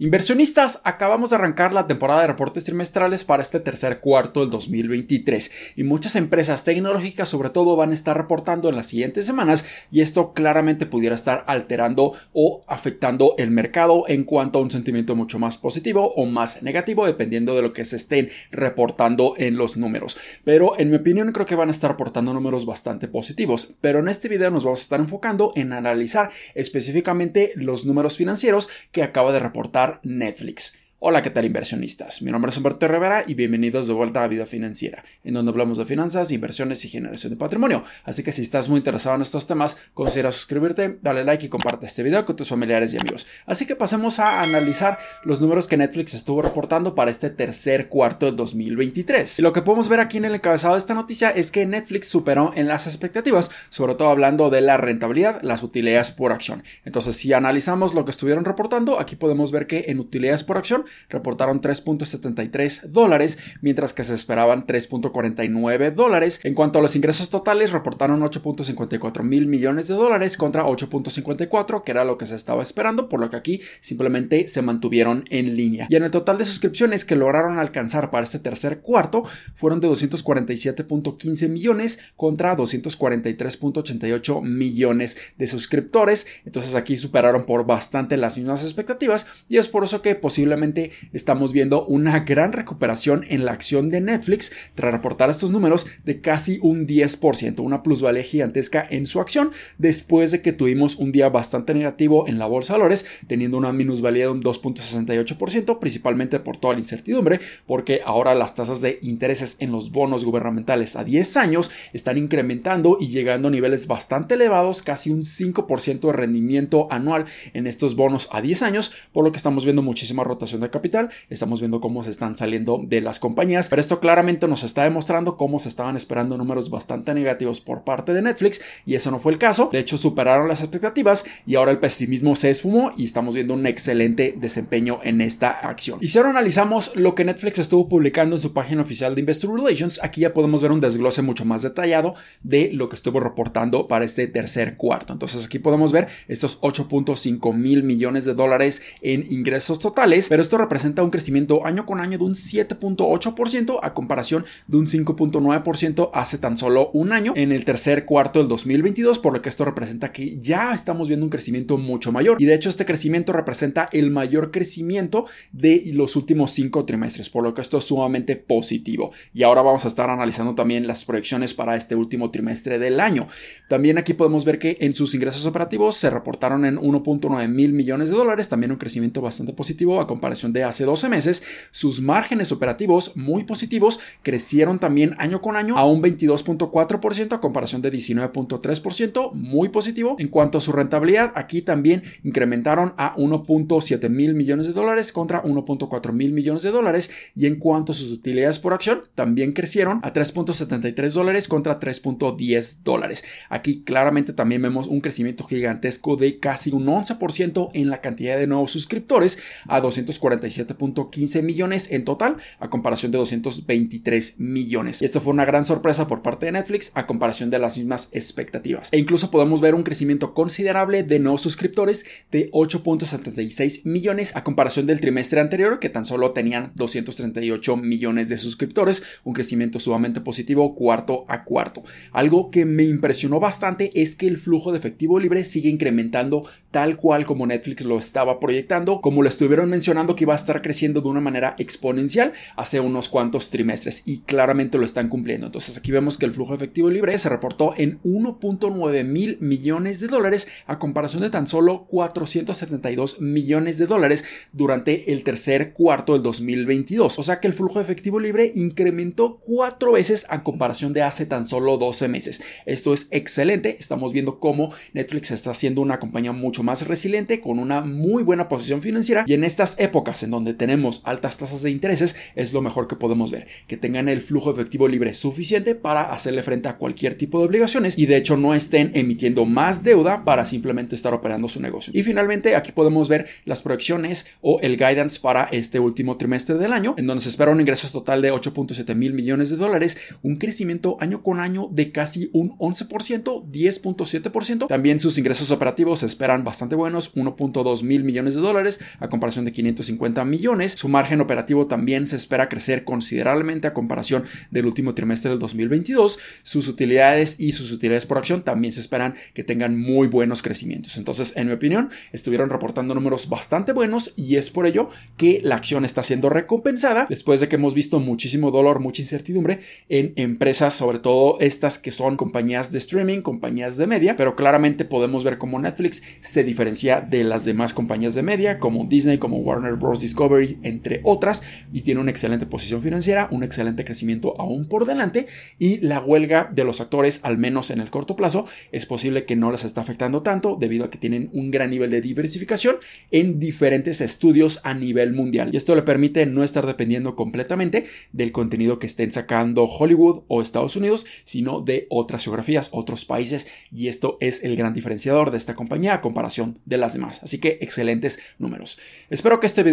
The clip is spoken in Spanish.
Inversionistas, acabamos de arrancar la temporada de reportes trimestrales para este tercer cuarto del 2023 y muchas empresas tecnológicas sobre todo van a estar reportando en las siguientes semanas y esto claramente pudiera estar alterando o afectando el mercado en cuanto a un sentimiento mucho más positivo o más negativo dependiendo de lo que se estén reportando en los números. Pero en mi opinión creo que van a estar reportando números bastante positivos, pero en este video nos vamos a estar enfocando en analizar específicamente los números financieros que acaba de reportar Netflix. Hola, ¿qué tal inversionistas? Mi nombre es Humberto Rivera y bienvenidos de vuelta a Vida Financiera, en donde hablamos de finanzas, inversiones y generación de patrimonio. Así que si estás muy interesado en estos temas, considera suscribirte, dale like y comparte este video con tus familiares y amigos. Así que pasemos a analizar los números que Netflix estuvo reportando para este tercer cuarto del 2023. Y lo que podemos ver aquí en el encabezado de esta noticia es que Netflix superó en las expectativas, sobre todo hablando de la rentabilidad, las utilidades por acción. Entonces, si analizamos lo que estuvieron reportando, aquí podemos ver que en utilidades por acción reportaron 3.73 dólares, mientras que se esperaban 3.49 dólares. En cuanto a los ingresos totales, reportaron 8.54 mil millones de dólares contra 8.54, que era lo que se estaba esperando, por lo que aquí simplemente se mantuvieron en línea. Y en el total de suscripciones que lograron alcanzar para este tercer cuarto fueron de 247.15 millones contra 243.88 millones de suscriptores. Entonces aquí superaron por bastante las mismas expectativas y es por eso que posiblemente estamos viendo una gran recuperación en la acción de Netflix tras reportar estos números de casi un 10%, una plusvalía gigantesca en su acción después de que tuvimos un día bastante negativo en la bolsa de valores, teniendo una minusvalía de un 2.68%, principalmente por toda la incertidumbre, porque ahora las tasas de intereses en los bonos gubernamentales a 10 años están incrementando y llegando a niveles bastante elevados, casi un 5% de rendimiento anual en estos bonos a 10 años, por lo que estamos viendo muchísima rotación de capital, estamos viendo cómo se están saliendo de las compañías, pero esto claramente nos está demostrando cómo se estaban esperando números bastante negativos por parte de Netflix y eso no fue el caso, de hecho superaron las expectativas y ahora el pesimismo se esfumó y estamos viendo un excelente desempeño en esta acción. Y si ahora analizamos lo que Netflix estuvo publicando en su página oficial de Investor Relations, aquí ya podemos ver un desglose mucho más detallado de lo que estuvo reportando para este tercer cuarto. Entonces aquí podemos ver estos 8.5 mil millones de dólares en ingresos totales, pero esto representa un crecimiento año con año de un 7.8% a comparación de un 5.9% hace tan solo un año en el tercer cuarto del 2022, por lo que esto representa que ya estamos viendo un crecimiento mucho mayor. Y de hecho este crecimiento representa el mayor crecimiento de los últimos cinco trimestres, por lo que esto es sumamente positivo. Y ahora vamos a estar analizando también las proyecciones para este último trimestre del año. También aquí podemos ver que en sus ingresos operativos se reportaron en 1.9 mil millones de dólares, también un crecimiento bastante positivo a comparación de hace 12 meses, sus márgenes operativos muy positivos crecieron también año con año a un 22.4% a comparación de 19.3%, muy positivo. En cuanto a su rentabilidad, aquí también incrementaron a 1.7 mil millones de dólares contra 1.4 mil millones de dólares. Y en cuanto a sus utilidades por acción, también crecieron a 3.73 dólares contra 3.10 dólares. Aquí claramente también vemos un crecimiento gigantesco de casi un 11% en la cantidad de nuevos suscriptores a 240 47.15 millones en total a comparación de 223 millones. Esto fue una gran sorpresa por parte de Netflix a comparación de las mismas expectativas. E incluso podemos ver un crecimiento considerable de nuevos suscriptores de 8.76 millones a comparación del trimestre anterior que tan solo tenían 238 millones de suscriptores, un crecimiento sumamente positivo cuarto a cuarto. Algo que me impresionó bastante es que el flujo de efectivo libre sigue incrementando tal cual como Netflix lo estaba proyectando, como lo estuvieron mencionando que va a estar creciendo de una manera exponencial hace unos cuantos trimestres y claramente lo están cumpliendo. Entonces aquí vemos que el flujo efectivo libre se reportó en 1.9 mil millones de dólares a comparación de tan solo 472 millones de dólares durante el tercer cuarto del 2022. O sea que el flujo efectivo libre incrementó cuatro veces a comparación de hace tan solo 12 meses. Esto es excelente. Estamos viendo cómo Netflix está siendo una compañía mucho más resiliente con una muy buena posición financiera y en estas épocas en donde tenemos altas tasas de intereses es lo mejor que podemos ver, que tengan el flujo efectivo libre suficiente para hacerle frente a cualquier tipo de obligaciones y de hecho no estén emitiendo más deuda para simplemente estar operando su negocio. Y finalmente aquí podemos ver las proyecciones o el guidance para este último trimestre del año, en donde se espera un ingreso total de 8.7 mil millones de dólares, un crecimiento año con año de casi un 11%, 10.7%. También sus ingresos operativos se esperan bastante buenos, 1.2 mil millones de dólares a comparación de 550 millones. Su margen operativo también se espera crecer considerablemente a comparación del último trimestre del 2022. Sus utilidades y sus utilidades por acción también se esperan que tengan muy buenos crecimientos. Entonces, en mi opinión, estuvieron reportando números bastante buenos y es por ello que la acción está siendo recompensada después de que hemos visto muchísimo dolor, mucha incertidumbre en empresas, sobre todo estas que son compañías de streaming, compañías de media, pero claramente podemos ver cómo Netflix se diferencia de las demás compañías de media, como Disney, como Warner Bros. Discovery, entre otras, y tiene una excelente posición financiera, un excelente crecimiento aún por delante, y la huelga de los actores, al menos en el corto plazo, es posible que no les está afectando tanto debido a que tienen un gran nivel de diversificación en diferentes estudios a nivel mundial. Y esto le permite no estar dependiendo completamente del contenido que estén sacando Hollywood o Estados Unidos, sino de otras geografías, otros países. Y esto es el gran diferenciador de esta compañía a comparación de las demás. Así que excelentes números. Espero que este